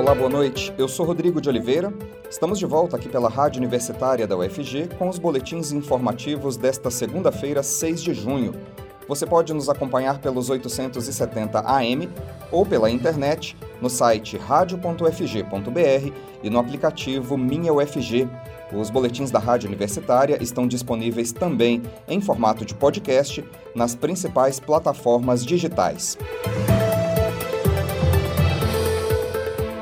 Olá, boa noite. Eu sou Rodrigo de Oliveira. Estamos de volta aqui pela Rádio Universitária da UFG com os boletins informativos desta segunda-feira, 6 de junho. Você pode nos acompanhar pelos 870 AM ou pela internet no site radio.ufg.br e no aplicativo Minha UFG. Os boletins da Rádio Universitária estão disponíveis também em formato de podcast nas principais plataformas digitais.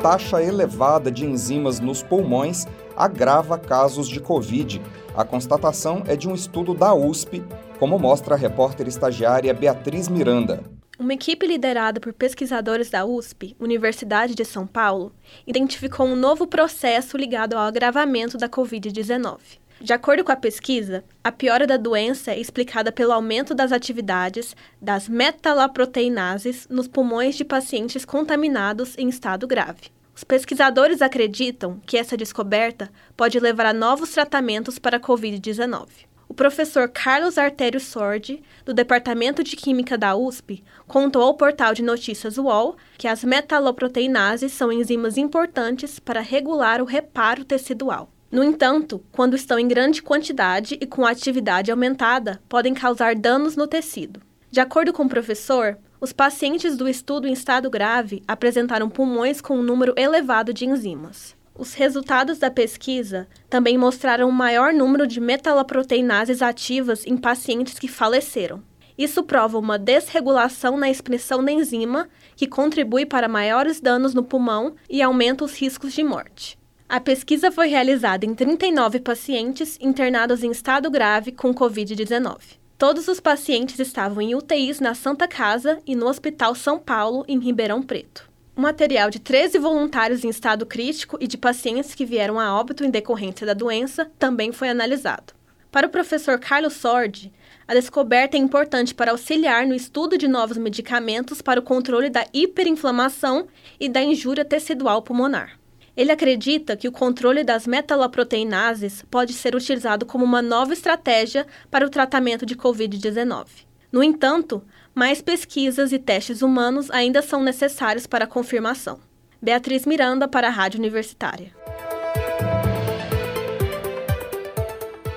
Taxa elevada de enzimas nos pulmões agrava casos de Covid. A constatação é de um estudo da USP como mostra a repórter estagiária Beatriz Miranda. Uma equipe liderada por pesquisadores da USP, Universidade de São Paulo, identificou um novo processo ligado ao agravamento da Covid-19. De acordo com a pesquisa, a piora da doença é explicada pelo aumento das atividades das metalaproteinases nos pulmões de pacientes contaminados em estado grave. Os pesquisadores acreditam que essa descoberta pode levar a novos tratamentos para a Covid-19. O professor Carlos Artério Sordi, do Departamento de Química da USP, contou ao portal de notícias UOL que as metaloproteinases são enzimas importantes para regular o reparo tecidual. No entanto, quando estão em grande quantidade e com atividade aumentada, podem causar danos no tecido. De acordo com o professor, os pacientes do estudo em estado grave apresentaram pulmões com um número elevado de enzimas. Os resultados da pesquisa também mostraram um maior número de metalaproteinases ativas em pacientes que faleceram. Isso prova uma desregulação na expressão da enzima, que contribui para maiores danos no pulmão e aumenta os riscos de morte. A pesquisa foi realizada em 39 pacientes internados em estado grave com Covid-19. Todos os pacientes estavam em UTIs na Santa Casa e no Hospital São Paulo, em Ribeirão Preto. O material de 13 voluntários em estado crítico e de pacientes que vieram a óbito em decorrência da doença também foi analisado. Para o professor Carlos Sordi, a descoberta é importante para auxiliar no estudo de novos medicamentos para o controle da hiperinflamação e da injúria tecidual pulmonar. Ele acredita que o controle das metalaproteinases pode ser utilizado como uma nova estratégia para o tratamento de Covid-19. No entanto, mais pesquisas e testes humanos ainda são necessários para a confirmação. Beatriz Miranda, para a Rádio Universitária.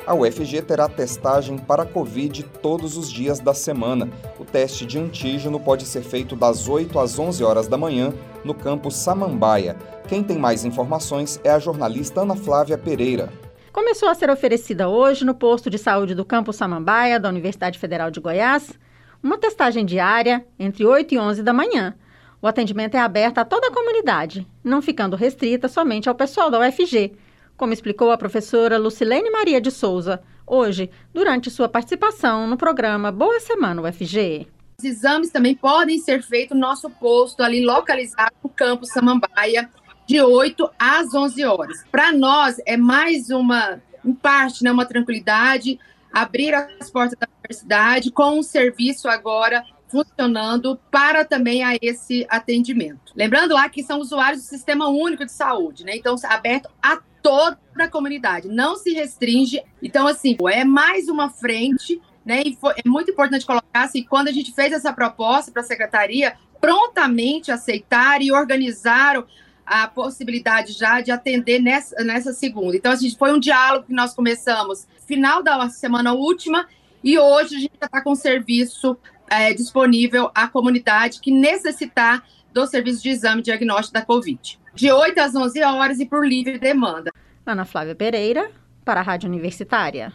A UFG terá testagem para a Covid todos os dias da semana. O teste de antígeno pode ser feito das 8 às 11 horas da manhã no campus Samambaia. Quem tem mais informações é a jornalista Ana Flávia Pereira. Começou a ser oferecida hoje no posto de saúde do campus Samambaia da Universidade Federal de Goiás uma testagem diária entre 8 e 11 da manhã. O atendimento é aberto a toda a comunidade, não ficando restrita somente ao pessoal da UFG, como explicou a professora Lucilene Maria de Souza, hoje, durante sua participação no programa Boa Semana UFG. Exames também podem ser feitos no nosso posto, ali localizado no campus Samambaia, de 8 às 11 horas. Para nós, é mais uma, em parte, né, uma tranquilidade, abrir as portas da universidade com um serviço agora funcionando para também a esse atendimento. Lembrando lá que são usuários do Sistema Único de Saúde, né? Então, aberto a toda a comunidade, não se restringe. Então, assim, é mais uma frente, né? E foi, é muito importante colocar assim, quando a gente fez essa proposta para a secretaria, prontamente aceitaram e organizaram a possibilidade já de atender nessa, nessa segunda. Então, a gente foi um diálogo que nós começamos final da semana última e hoje a gente já está com serviço é, disponível à comunidade que necessitar do serviço de exame diagnóstico da Covid. De 8 às 11 horas e por livre demanda. Ana Flávia Pereira, para a Rádio Universitária.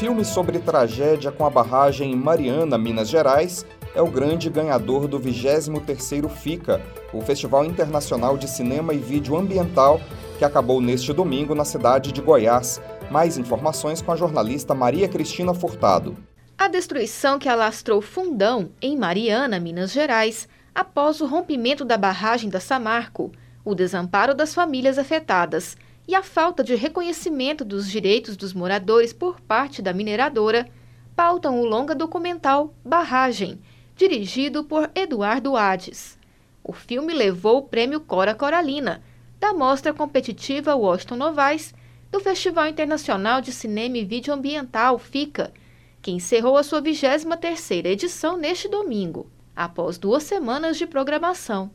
Filme sobre tragédia com a barragem em Mariana, Minas Gerais, é o grande ganhador do 23º FICA, o Festival Internacional de Cinema e Vídeo Ambiental, que acabou neste domingo na cidade de Goiás. Mais informações com a jornalista Maria Cristina Furtado. A destruição que alastrou Fundão, em Mariana, Minas Gerais, após o rompimento da barragem da Samarco, o desamparo das famílias afetadas e a falta de reconhecimento dos direitos dos moradores por parte da mineradora, pautam o longa documental Barragem, dirigido por Eduardo Hades. O filme levou o prêmio Cora Coralina, da mostra competitiva Washington Novaes, do Festival Internacional de Cinema e Vídeo Ambiental, FICA, que encerrou a sua 23ª edição neste domingo. após duas semanas de programação.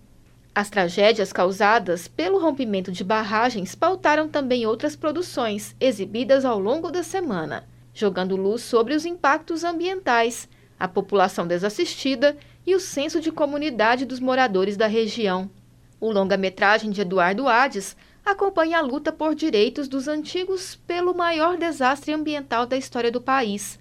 As tragédias causadas pelo rompimento de barragens pautaram também outras produções exibidas ao longo da semana, jogando luz sobre os impactos ambientais, a população desassistida e o senso de comunidade dos moradores da região. O longa-metragem de Eduardo Hades acompanha a luta por direitos dos antigos pelo maior desastre ambiental da história do país.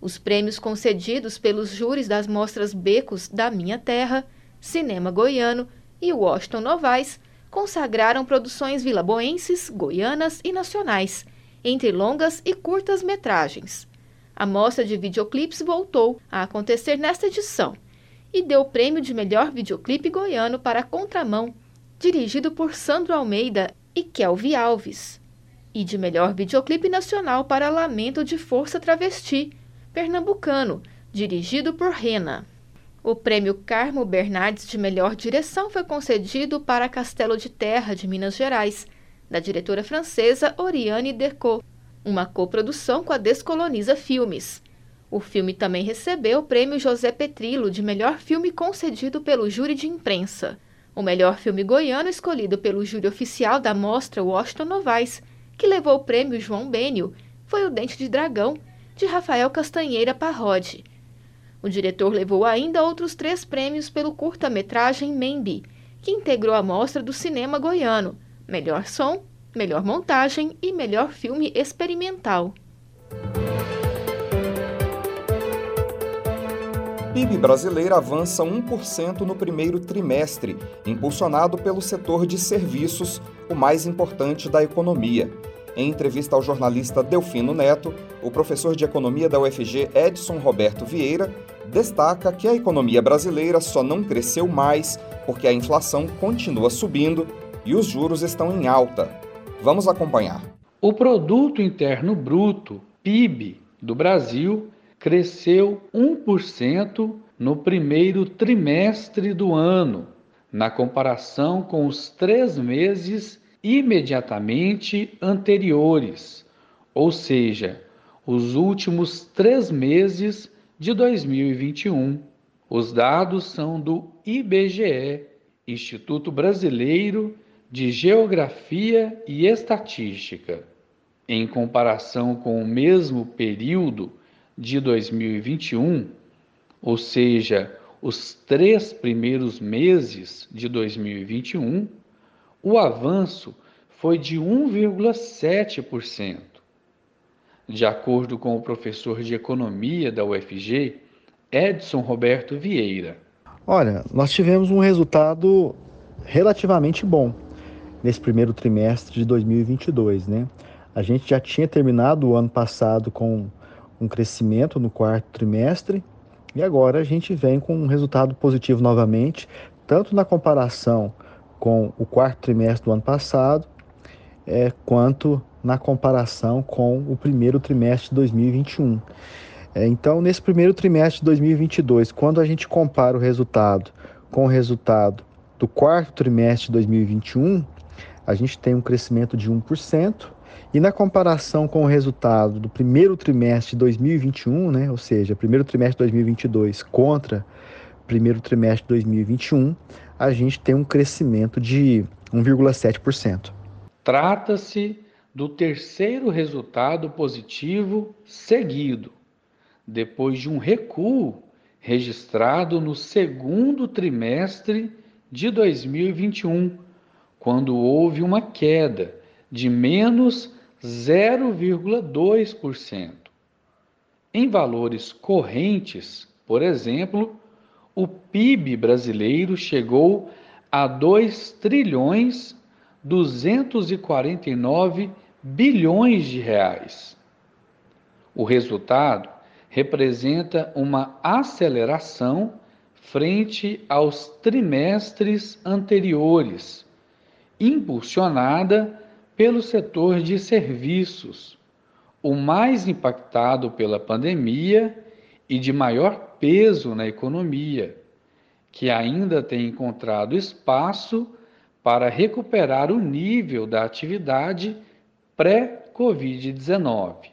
Os prêmios concedidos pelos júris das mostras Becos da Minha Terra, Cinema Goiano e Washington Novaes consagraram produções vilaboenses, goianas e nacionais, entre longas e curtas metragens. A mostra de videoclipes voltou a acontecer nesta edição e deu o prêmio de melhor videoclipe goiano para Contramão, dirigido por Sandro Almeida e Kelvi Alves, e de melhor videoclipe nacional para Lamento de Força Travesti, pernambucano, dirigido por Rena. O prêmio Carmo Bernardes de melhor direção foi concedido para Castelo de Terra, de Minas Gerais, da diretora francesa Oriane Decaux, uma coprodução com a Descoloniza Filmes. O filme também recebeu o prêmio José Petrilo de melhor filme concedido pelo júri de imprensa. O melhor filme goiano escolhido pelo júri oficial da mostra Washington Novaes, que levou o prêmio João Bênio, foi O Dente de Dragão, de Rafael Castanheira Parrode. O diretor levou ainda outros três prêmios pelo curta-metragem Membi, que integrou a mostra do cinema goiano: melhor som, melhor montagem e melhor filme experimental. PIB brasileiro avança 1% no primeiro trimestre, impulsionado pelo setor de serviços, o mais importante da economia. Em entrevista ao jornalista Delfino Neto, o professor de economia da UFG Edson Roberto Vieira destaca que a economia brasileira só não cresceu mais porque a inflação continua subindo e os juros estão em alta. Vamos acompanhar. O produto interno bruto, PIB, do Brasil cresceu 1% no primeiro trimestre do ano, na comparação com os três meses imediatamente anteriores, ou seja, os últimos três meses de 2021. Os dados são do IBGE, Instituto Brasileiro de Geografia e Estatística. Em comparação com o mesmo período de 2021, ou seja, os três primeiros meses de 2021, o avanço foi de 1,7%. De acordo com o professor de economia da UFG, Edson Roberto Vieira. Olha, nós tivemos um resultado relativamente bom nesse primeiro trimestre de 2022, né? A gente já tinha terminado o ano passado com um crescimento no quarto trimestre e agora a gente vem com um resultado positivo novamente, tanto na comparação com o quarto trimestre do ano passado, é, quanto na comparação com o primeiro trimestre de 2021. É, então, nesse primeiro trimestre de 2022, quando a gente compara o resultado com o resultado do quarto trimestre de 2021, a gente tem um crescimento de 1%, e na comparação com o resultado do primeiro trimestre de 2021, né, ou seja, primeiro trimestre de 2022 contra primeiro trimestre de 2021, a gente tem um crescimento de 1,7%. Trata-se do terceiro resultado positivo seguido, depois de um recuo registrado no segundo trimestre de 2021, quando houve uma queda de menos 0,2%. Em valores correntes, por exemplo, o PIB brasileiro chegou a 2 trilhões 249 bilhões de reais. O resultado representa uma aceleração frente aos trimestres anteriores, impulsionada pelo setor de serviços, o mais impactado pela pandemia e de maior peso na economia, que ainda tem encontrado espaço para recuperar o nível da atividade pré-Covid-19.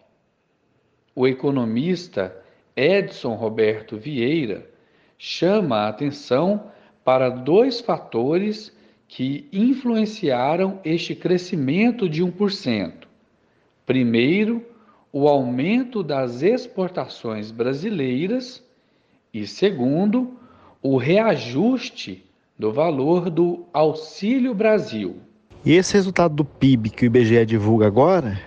O economista Edson Roberto Vieira chama a atenção para dois fatores que influenciaram este crescimento de 1%. Primeiro, o aumento das exportações brasileiras e, segundo, o reajuste do valor do Auxílio Brasil. E esse resultado do PIB que o IBGE divulga agora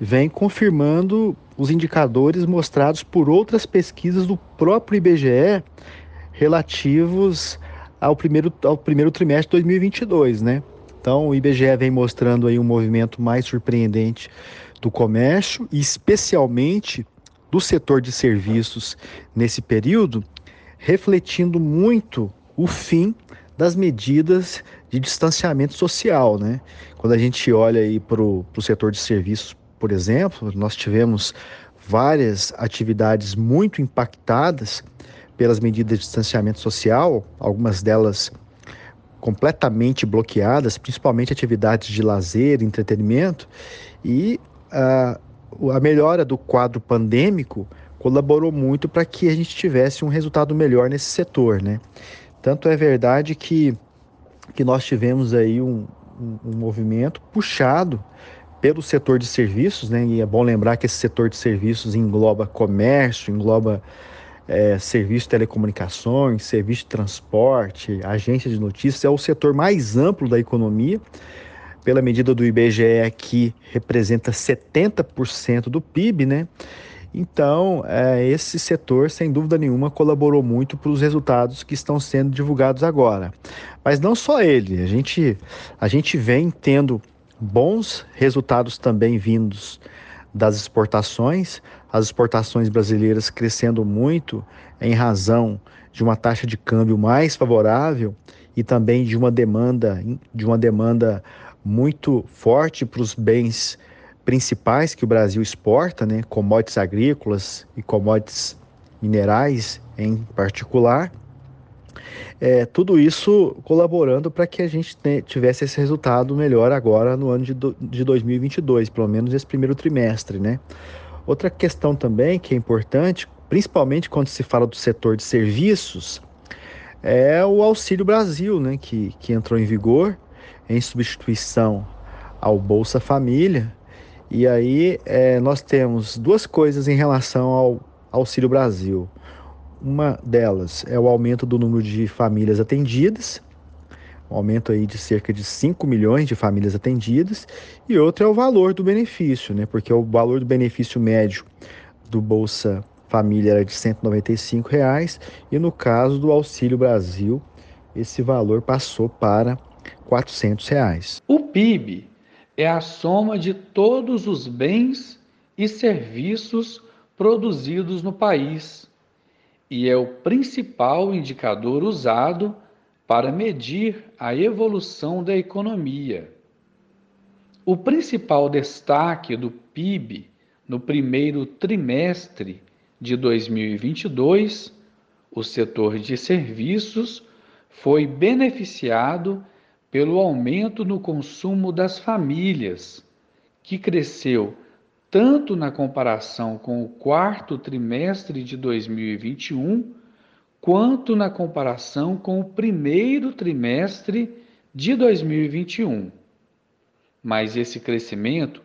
vem confirmando os indicadores mostrados por outras pesquisas do próprio IBGE relativos ao primeiro, ao primeiro trimestre de 2022, né? Então, o IBGE vem mostrando aí um movimento mais surpreendente do comércio e especialmente do setor de serviços nesse período, refletindo muito o fim das medidas de distanciamento social, né? Quando a gente olha aí para o setor de serviços, por exemplo, nós tivemos várias atividades muito impactadas pelas medidas de distanciamento social, algumas delas completamente bloqueadas, principalmente atividades de lazer, entretenimento, e a, a melhora do quadro pandêmico colaborou muito para que a gente tivesse um resultado melhor nesse setor, né? Tanto é verdade que, que nós tivemos aí um, um, um movimento puxado pelo setor de serviços, né? E é bom lembrar que esse setor de serviços engloba comércio, engloba é, serviço de telecomunicações, serviço de transporte, agência de notícias, é o setor mais amplo da economia. Pela medida do IBGE, que representa 70% do PIB, né? Então, é, esse setor, sem dúvida nenhuma, colaborou muito para os resultados que estão sendo divulgados agora. Mas não só ele, a gente, a gente vem tendo bons resultados também vindos das exportações, as exportações brasileiras crescendo muito em razão de uma taxa de câmbio mais favorável e também de uma demanda de uma demanda muito forte para os bens principais que o Brasil exporta, né, commodities agrícolas e commodities minerais em particular. É, tudo isso colaborando para que a gente tivesse esse resultado melhor agora no ano de, de 2022, pelo menos esse primeiro trimestre, né? Outra questão também que é importante, principalmente quando se fala do setor de serviços, é o Auxílio Brasil, né, que, que entrou em vigor em substituição ao Bolsa Família. E aí é, nós temos duas coisas em relação ao Auxílio Brasil. Uma delas é o aumento do número de famílias atendidas, um aumento aí de cerca de 5 milhões de famílias atendidas, e outra é o valor do benefício, né? Porque o valor do benefício médio do Bolsa Família era de 195 reais, e no caso do Auxílio Brasil, esse valor passou para R$ 400. Reais. O PIB é a soma de todos os bens e serviços produzidos no país e é o principal indicador usado para medir a evolução da economia. O principal destaque do PIB no primeiro trimestre de 2022, o setor de serviços foi beneficiado pelo aumento no consumo das famílias, que cresceu tanto na comparação com o quarto trimestre de 2021 quanto na comparação com o primeiro trimestre de 2021. Mas esse crescimento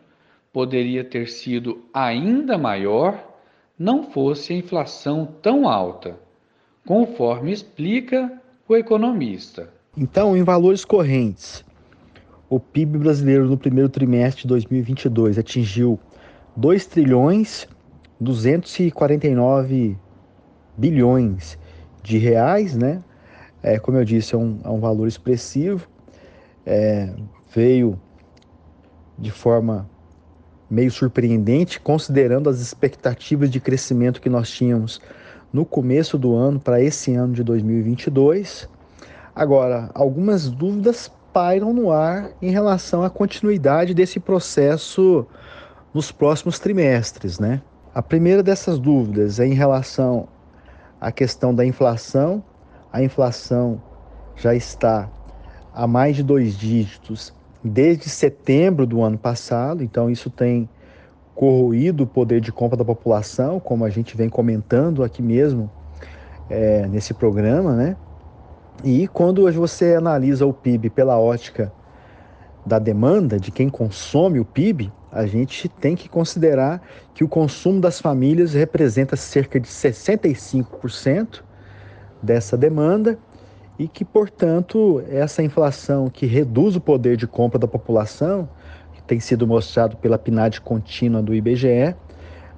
poderia ter sido ainda maior não fosse a inflação tão alta, conforme explica o economista. Então, em valores correntes, o PIB brasileiro no primeiro trimestre de 2022 atingiu 2 trilhões 249 bilhões de reais, né? É, como eu disse, é um, é um valor expressivo. É, veio de forma meio surpreendente, considerando as expectativas de crescimento que nós tínhamos no começo do ano para esse ano de 2022. Agora, algumas dúvidas pairam no ar em relação à continuidade desse processo nos próximos trimestres, né? A primeira dessas dúvidas é em relação à questão da inflação. A inflação já está a mais de dois dígitos desde setembro do ano passado, então isso tem corroído o poder de compra da população, como a gente vem comentando aqui mesmo é, nesse programa, né? E quando você analisa o PIB pela ótica da demanda, de quem consome o PIB, a gente tem que considerar que o consumo das famílias representa cerca de 65% dessa demanda e que, portanto, essa inflação que reduz o poder de compra da população, que tem sido mostrado pela PNAD contínua do IBGE,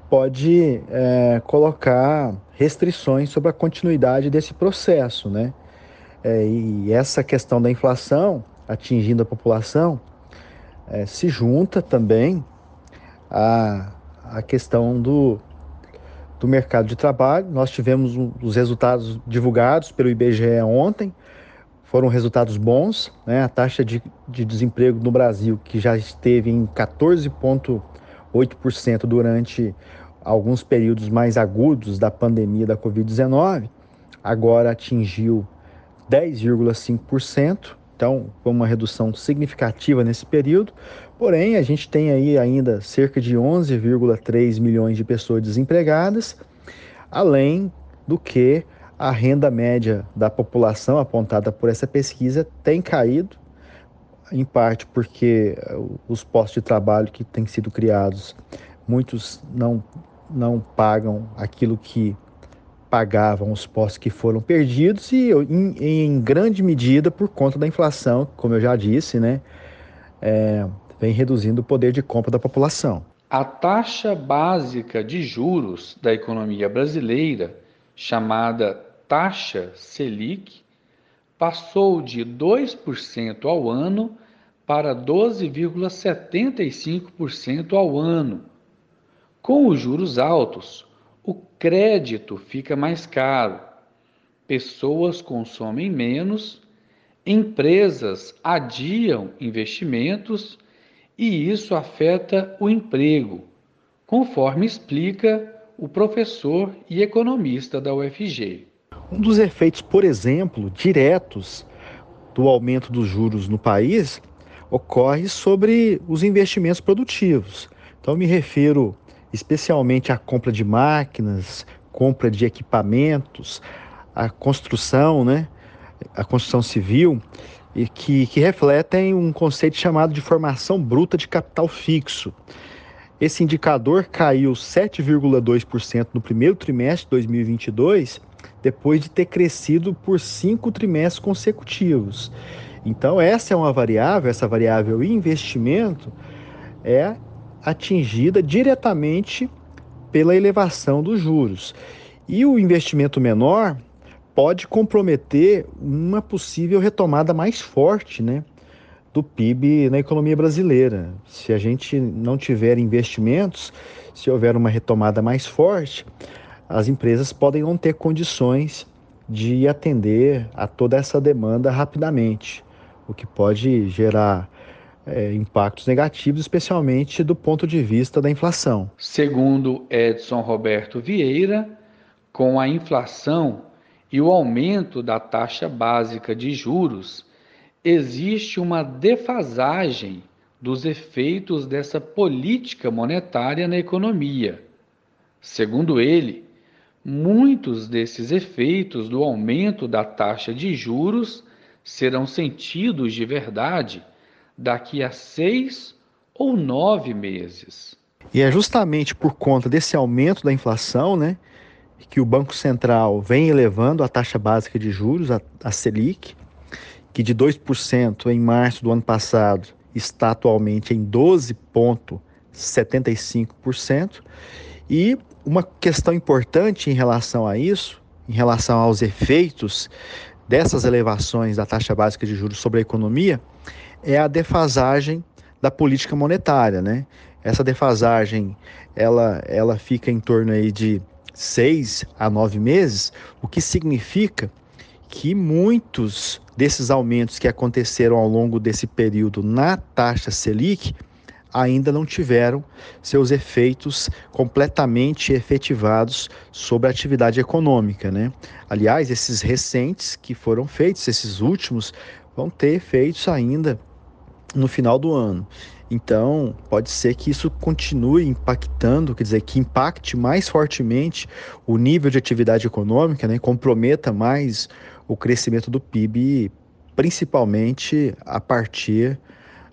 pode é, colocar restrições sobre a continuidade desse processo, né? É, e essa questão da inflação atingindo a população é, se junta também à, à questão do, do mercado de trabalho. Nós tivemos um, os resultados divulgados pelo IBGE ontem, foram resultados bons. Né? A taxa de, de desemprego no Brasil, que já esteve em 14,8% durante alguns períodos mais agudos da pandemia da Covid-19, agora atingiu 10,5%, então foi uma redução significativa nesse período. Porém, a gente tem aí ainda cerca de 11,3 milhões de pessoas desempregadas, além do que a renda média da população apontada por essa pesquisa tem caído, em parte porque os postos de trabalho que têm sido criados, muitos não não pagam aquilo que pagavam os postos que foram perdidos e em, em grande medida por conta da inflação, como eu já disse, né, é, vem reduzindo o poder de compra da população. A taxa básica de juros da economia brasileira, chamada taxa Selic, passou de 2% ao ano para 12,75% ao ano com os juros altos, o crédito fica mais caro, pessoas consomem menos, empresas adiam investimentos e isso afeta o emprego, conforme explica o professor e economista da UFG. Um dos efeitos, por exemplo, diretos do aumento dos juros no país ocorre sobre os investimentos produtivos. Então, me refiro especialmente a compra de máquinas, compra de equipamentos, a construção, né, a construção civil, e que, que refletem um conceito chamado de formação bruta de capital fixo. Esse indicador caiu 7,2% no primeiro trimestre de 2022, depois de ter crescido por cinco trimestres consecutivos. Então, essa é uma variável, essa variável investimento, é atingida diretamente pela elevação dos juros. E o investimento menor pode comprometer uma possível retomada mais forte né, do PIB na economia brasileira. Se a gente não tiver investimentos, se houver uma retomada mais forte, as empresas podem não ter condições de atender a toda essa demanda rapidamente, o que pode gerar é, impactos negativos, especialmente do ponto de vista da inflação. Segundo Edson Roberto Vieira, com a inflação e o aumento da taxa básica de juros, existe uma defasagem dos efeitos dessa política monetária na economia. Segundo ele, muitos desses efeitos do aumento da taxa de juros serão sentidos de verdade daqui a seis ou nove meses. E é justamente por conta desse aumento da inflação, né, que o Banco Central vem elevando a taxa básica de juros, a, a Selic, que de 2% em março do ano passado está atualmente em 12,75%. E uma questão importante em relação a isso, em relação aos efeitos dessas elevações da taxa básica de juros sobre a economia, é a defasagem da política monetária, né? Essa defasagem, ela, ela fica em torno aí de seis a nove meses, o que significa que muitos desses aumentos que aconteceram ao longo desse período na taxa Selic ainda não tiveram seus efeitos completamente efetivados sobre a atividade econômica, né? Aliás, esses recentes que foram feitos, esses últimos, vão ter efeitos ainda no final do ano. Então, pode ser que isso continue impactando, quer dizer, que impacte mais fortemente o nível de atividade econômica, né, comprometa mais o crescimento do PIB, principalmente a partir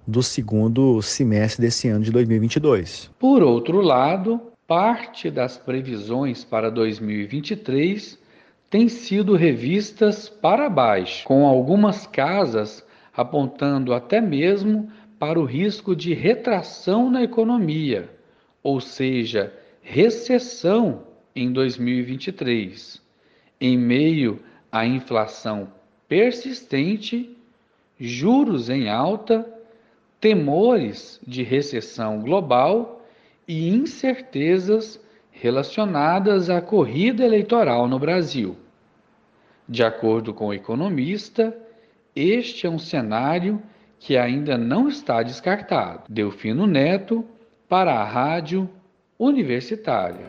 do segundo semestre desse ano de 2022. Por outro lado, parte das previsões para 2023 têm sido revistas para baixo, com algumas casas apontando até mesmo para o risco de retração na economia, ou seja, recessão em 2023, em meio à inflação persistente, juros em alta temores de recessão global e incertezas relacionadas à corrida eleitoral no Brasil. De acordo com o economista, este é um cenário que ainda não está descartado. Delfino Neto, para a Rádio Universitária.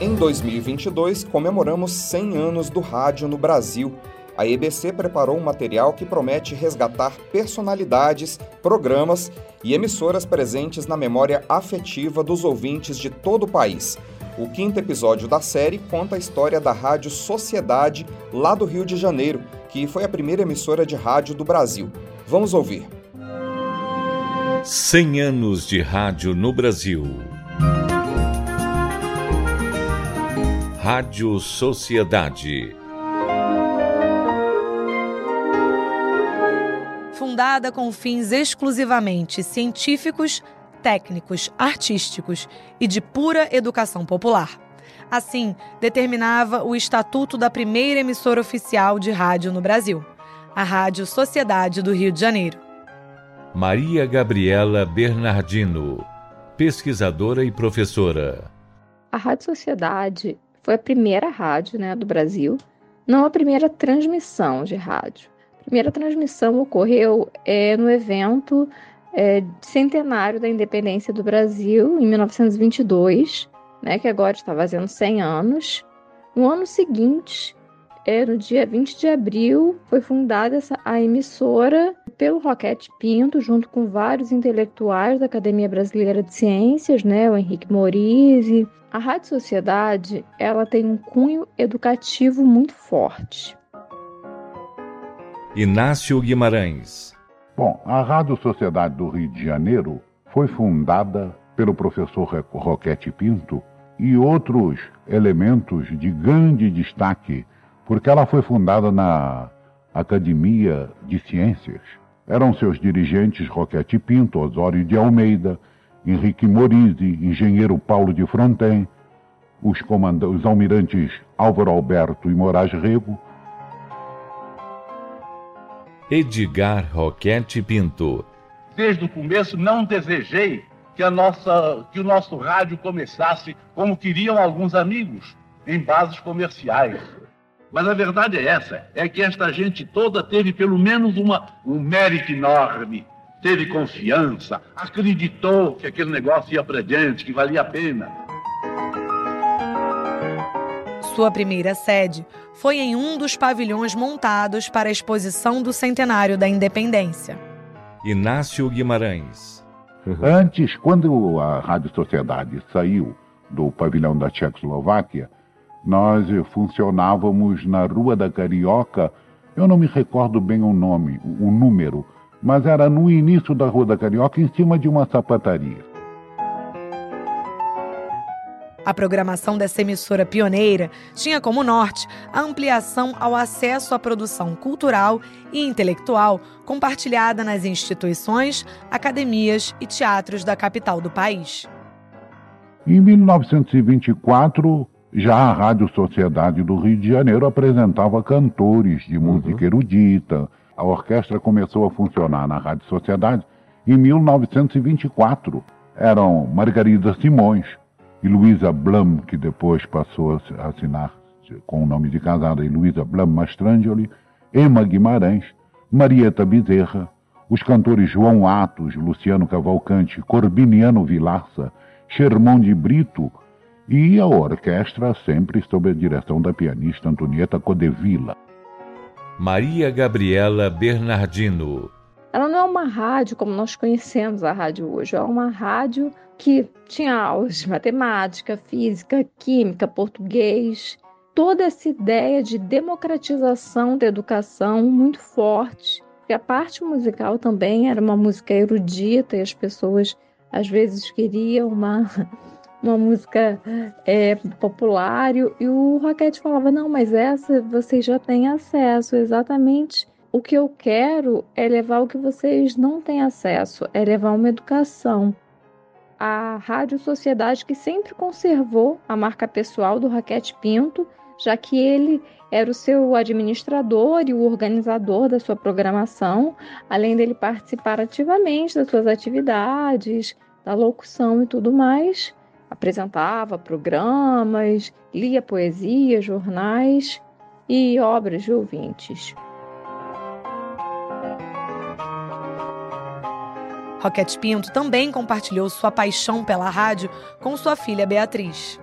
Em 2022, comemoramos 100 anos do rádio no Brasil a EBC preparou um material que promete resgatar personalidades, programas e emissoras presentes na memória afetiva dos ouvintes de todo o país. O quinto episódio da série conta a história da Rádio Sociedade, lá do Rio de Janeiro, que foi a primeira emissora de rádio do Brasil. Vamos ouvir. 100 anos de rádio no Brasil. Rádio Sociedade fundada com fins exclusivamente científicos, técnicos, artísticos e de pura educação popular. Assim, determinava o estatuto da primeira emissora oficial de rádio no Brasil, a Rádio Sociedade do Rio de Janeiro. Maria Gabriela Bernardino, pesquisadora e professora. A Rádio Sociedade foi a primeira rádio né, do Brasil, não a primeira transmissão de rádio primeira transmissão ocorreu é, no evento é, centenário da independência do Brasil, em 1922, né, que agora está fazendo 100 anos. No ano seguinte, é, no dia 20 de abril, foi fundada essa, a emissora pelo Roquete Pinto, junto com vários intelectuais da Academia Brasileira de Ciências, né, o Henrique Morise. A Rádio Sociedade ela tem um cunho educativo muito forte. Inácio Guimarães. Bom, a Rádio Sociedade do Rio de Janeiro foi fundada pelo professor Roquete Pinto e outros elementos de grande destaque, porque ela foi fundada na Academia de Ciências. Eram seus dirigentes Roquete Pinto, Osório de Almeida, Henrique Morise, engenheiro Paulo de Fronten, os, os almirantes Álvaro Alberto e Moraes Rego, Edgar Roquete Pinto. Desde o começo não desejei que, a nossa, que o nosso rádio começasse como queriam alguns amigos, em bases comerciais. Mas a verdade é essa, é que esta gente toda teve pelo menos uma, um mérito enorme, teve confiança, acreditou que aquele negócio ia para diante, que valia a pena. Sua primeira sede foi em um dos pavilhões montados para a exposição do centenário da independência. Inácio Guimarães. Antes, quando a Rádio Sociedade saiu do pavilhão da Tchecoslováquia, nós funcionávamos na Rua da Carioca. Eu não me recordo bem o nome, o número, mas era no início da Rua da Carioca, em cima de uma sapataria. A programação dessa emissora pioneira tinha como norte a ampliação ao acesso à produção cultural e intelectual compartilhada nas instituições, academias e teatros da capital do país. Em 1924, já a Rádio Sociedade do Rio de Janeiro apresentava cantores de uhum. música erudita. A orquestra começou a funcionar na Rádio Sociedade em 1924. Eram Margarida Simões, e Luísa Blum, que depois passou a assinar com o nome de casada, e Luísa Blum Mastrangeli, Emma Guimarães, Marieta Bezerra, os cantores João Atos, Luciano Cavalcante, Corbiniano Vilaça, Shermão de Brito e a orquestra sempre sob a direção da pianista Antonieta Codevila. Maria Gabriela Bernardino. Ela não é uma rádio como nós conhecemos a rádio hoje, é uma rádio que tinha aulas de matemática, física, química, português, toda essa ideia de democratização da educação muito forte. E a parte musical também era uma música erudita e as pessoas às vezes queriam uma, uma música é, popular e o Roquete falava, não, mas essa vocês já têm acesso, exatamente o que eu quero é levar o que vocês não têm acesso, é levar uma educação. A Rádio Sociedade que sempre conservou a marca pessoal do Raquete Pinto, já que ele era o seu administrador e o organizador da sua programação, além dele participar ativamente das suas atividades, da locução e tudo mais. Apresentava programas, lia poesia, jornais e obras de ouvintes. Roquete Pinto também compartilhou sua paixão pela rádio com sua filha Beatriz.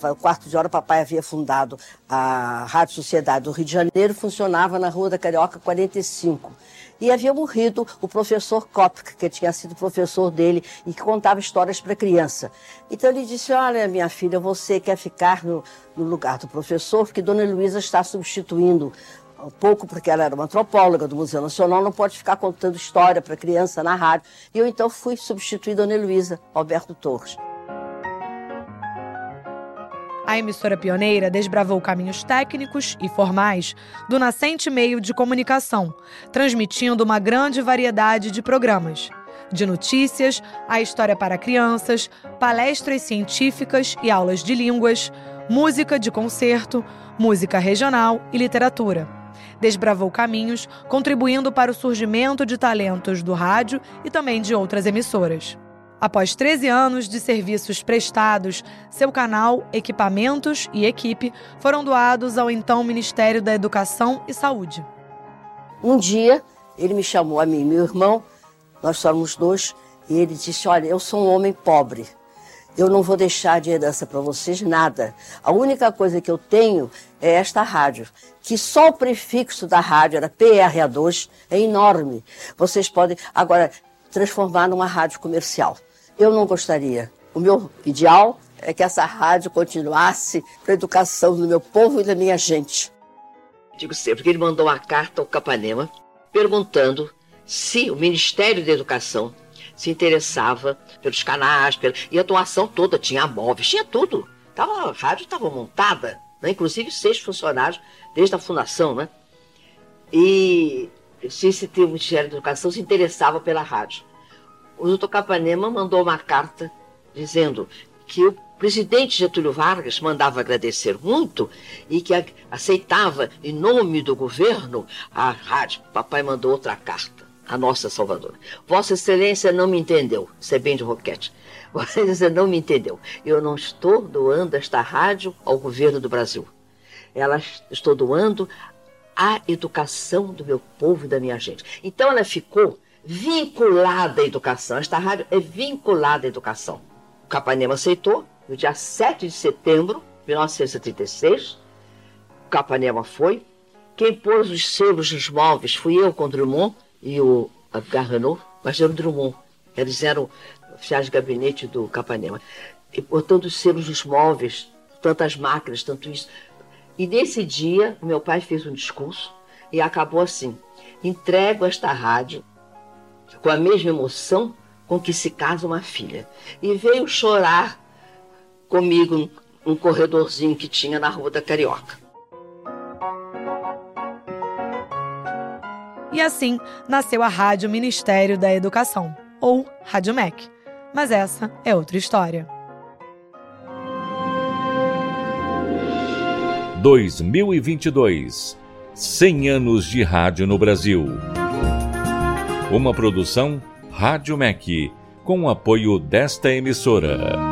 O quarto de hora, o papai havia fundado a Rádio Sociedade do Rio de Janeiro, funcionava na Rua da Carioca 45. E havia morrido o professor Kopk, que tinha sido professor dele e que contava histórias para criança. Então ele disse: Olha, minha filha, você quer ficar no, no lugar do professor, porque Dona Luísa está substituindo um pouco porque ela era uma antropóloga do Museu Nacional, não pode ficar contando história para criança na rádio. E eu então fui substituir Dona Heloísa Alberto Torres. A emissora pioneira desbravou caminhos técnicos e formais do nascente meio de comunicação, transmitindo uma grande variedade de programas. De notícias, a história para crianças, palestras científicas e aulas de línguas, música de concerto, música regional e literatura desbravou caminhos, contribuindo para o surgimento de talentos do rádio e também de outras emissoras. Após 13 anos de serviços prestados, seu canal, equipamentos e equipe foram doados ao então Ministério da Educação e Saúde. Um dia, ele me chamou a mim e meu irmão, nós somos dois, e ele disse: Olha, eu sou um homem pobre. Eu não vou deixar de herança para vocês nada. A única coisa que eu tenho é esta rádio, que só o prefixo da rádio era PRA2, é enorme. Vocês podem agora transformar numa rádio comercial. Eu não gostaria. O meu ideal é que essa rádio continuasse para a educação do meu povo e da minha gente. Digo sempre que ele mandou uma carta ao Capanema perguntando se o Ministério da Educação se interessava pelos canais, pela... e a doação toda, tinha móveis, tinha tudo. Tava, a rádio estava montada, né? inclusive seis funcionários desde a fundação, né? E se, se o Ministério da Educação se interessava pela rádio. O doutor Capanema mandou uma carta dizendo que o presidente Getúlio Vargas mandava agradecer muito e que aceitava, em nome do governo, a rádio. Papai mandou outra carta a nossa Salvadora. Vossa Excelência não me entendeu. Isso é bem de roquete. Vossa Excelência não me entendeu. Eu não estou doando esta rádio ao governo do Brasil. Ela estou doando à educação do meu povo e da minha gente. Então ela ficou vinculada à educação. Esta rádio é vinculada à educação. O Capanema aceitou. No dia 7 de setembro de 1936, o Capanema foi. Quem pôs os selos nos móveis fui eu com Drummond e o Garranou, mas era o Drummond. Eles eram oficiais de gabinete do Capanema. E botando os selos nos móveis, tantas máquinas, tanto isso. E nesse dia, meu pai fez um discurso e acabou assim: entrego esta rádio com a mesma emoção com que se casa uma filha. E veio chorar comigo num corredorzinho que tinha na Rua da Carioca. E assim nasceu a Rádio Ministério da Educação, ou Rádio MEC. Mas essa é outra história. 2022 100 anos de rádio no Brasil. Uma produção Rádio MEC, com o apoio desta emissora.